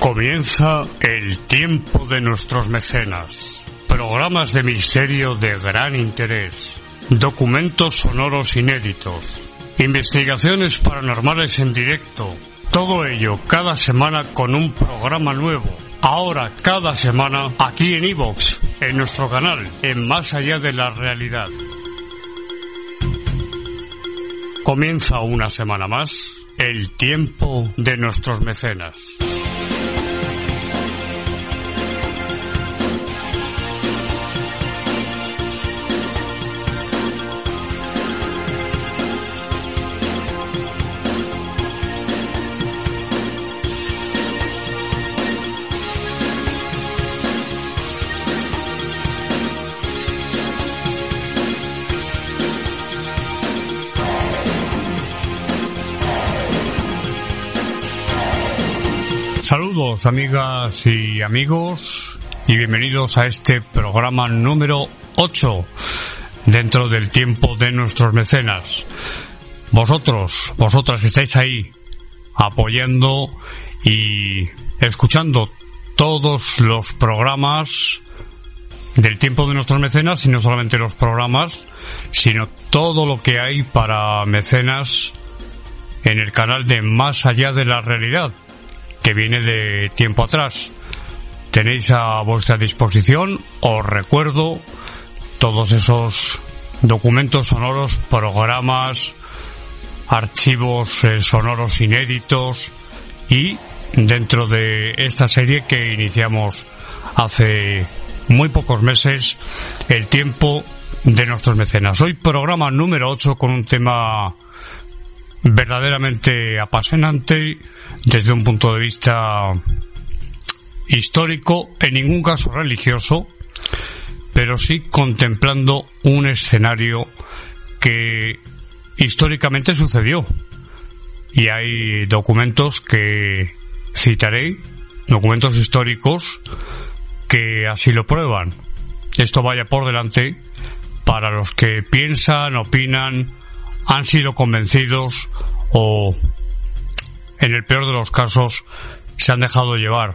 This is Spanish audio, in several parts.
Comienza el tiempo de nuestros mecenas. Programas de misterio de gran interés. Documentos sonoros inéditos. Investigaciones paranormales en directo. Todo ello cada semana con un programa nuevo. Ahora cada semana aquí en Evox, en nuestro canal, en Más allá de la realidad. Comienza una semana más el tiempo de nuestros mecenas. Saludos amigas y amigos y bienvenidos a este programa número 8 dentro del tiempo de nuestros mecenas. Vosotros, vosotras estáis ahí apoyando y escuchando todos los programas del tiempo de nuestros mecenas y no solamente los programas, sino todo lo que hay para mecenas en el canal de Más allá de la realidad que viene de tiempo atrás. Tenéis a vuestra disposición, os recuerdo, todos esos documentos sonoros, programas, archivos eh, sonoros inéditos y dentro de esta serie que iniciamos hace muy pocos meses, el tiempo de nuestros mecenas. Hoy programa número 8 con un tema verdaderamente apasionante desde un punto de vista histórico, en ningún caso religioso, pero sí contemplando un escenario que históricamente sucedió. Y hay documentos que citaré, documentos históricos que así lo prueban. Esto vaya por delante para los que piensan, opinan, han sido convencidos o, en el peor de los casos, se han dejado llevar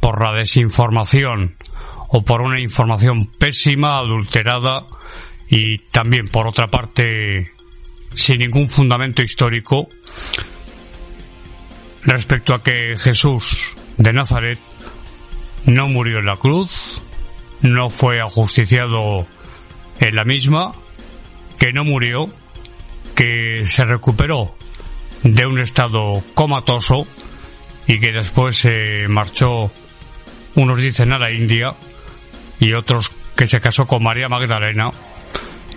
por la desinformación o por una información pésima, adulterada y también, por otra parte, sin ningún fundamento histórico respecto a que Jesús de Nazaret no murió en la cruz, no fue ajusticiado en la misma, que no murió se recuperó de un estado comatoso y que después se marchó, unos dicen a la India y otros que se casó con María Magdalena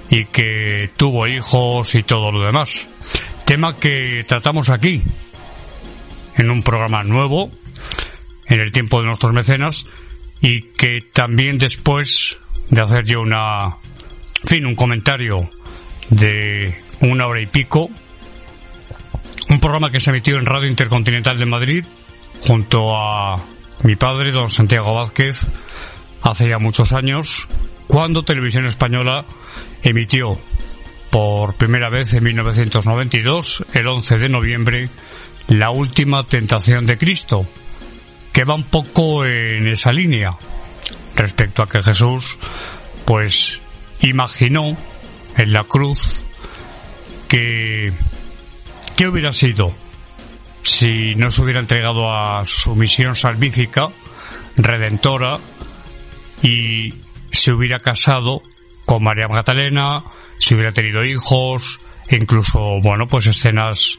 y que tuvo hijos y todo lo demás. Tema que tratamos aquí, en un programa nuevo, en el tiempo de nuestros mecenas, y que también después de hacer yo una, fin, un comentario de una hora y pico. Un programa que se emitió en Radio Intercontinental de Madrid junto a mi padre, don Santiago Vázquez, hace ya muchos años, cuando Televisión Española emitió por primera vez en 1992, el 11 de noviembre, La Última Tentación de Cristo, que va un poco en esa línea respecto a que Jesús, pues, imaginó en la cruz que qué hubiera sido si no se hubiera entregado a su misión salvífica, redentora, y se hubiera casado con María Magdalena, si hubiera tenido hijos, incluso, bueno, pues escenas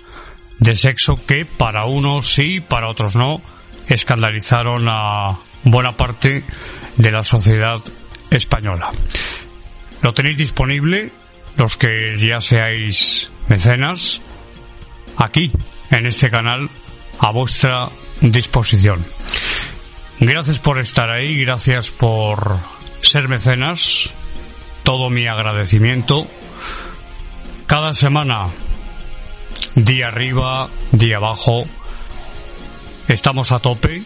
de sexo que para unos sí, para otros no, escandalizaron a buena parte de la sociedad española. Lo tenéis disponible los que ya seáis mecenas, aquí, en este canal, a vuestra disposición. Gracias por estar ahí, gracias por ser mecenas, todo mi agradecimiento. Cada semana, día arriba, día abajo, estamos a tope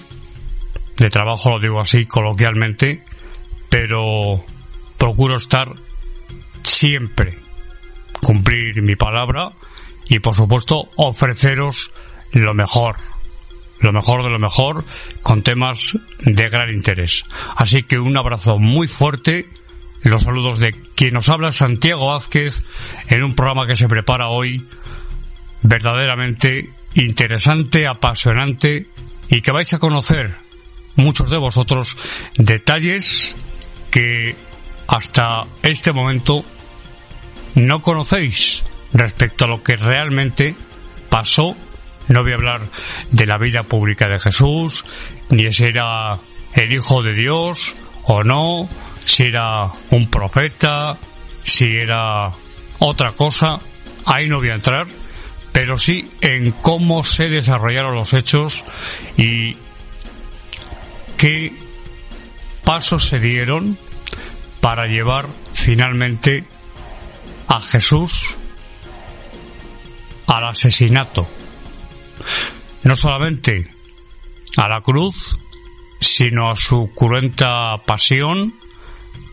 de trabajo, lo digo así coloquialmente, pero procuro estar siempre cumplir mi palabra y por supuesto ofreceros lo mejor, lo mejor de lo mejor, con temas de gran interés. Así que un abrazo muy fuerte, los saludos de quien nos habla Santiago Vázquez en un programa que se prepara hoy verdaderamente interesante, apasionante y que vais a conocer muchos de vosotros detalles que hasta este momento no conocéis respecto a lo que realmente pasó. No voy a hablar de la vida pública de Jesús, ni si era el Hijo de Dios o no, si era un profeta, si era otra cosa. Ahí no voy a entrar, pero sí en cómo se desarrollaron los hechos y qué pasos se dieron para llevar finalmente a Jesús al asesinato. No solamente a la cruz, sino a su cruenta pasión,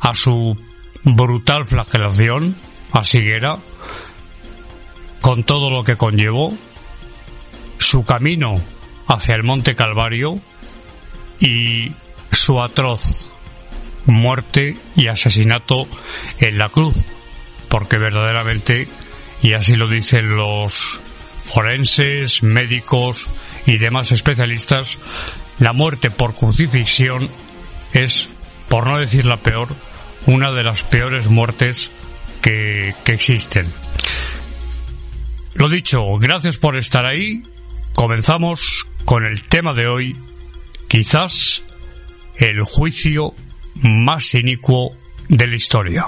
a su brutal flagelación, a Siguera, con todo lo que conllevó, su camino hacia el Monte Calvario y su atroz muerte y asesinato en la cruz, porque verdaderamente, y así lo dicen los forenses, médicos y demás especialistas, la muerte por crucifixión es, por no decir la peor, una de las peores muertes que, que existen. Lo dicho, gracias por estar ahí. Comenzamos con el tema de hoy, quizás el juicio más inicuo de la historia.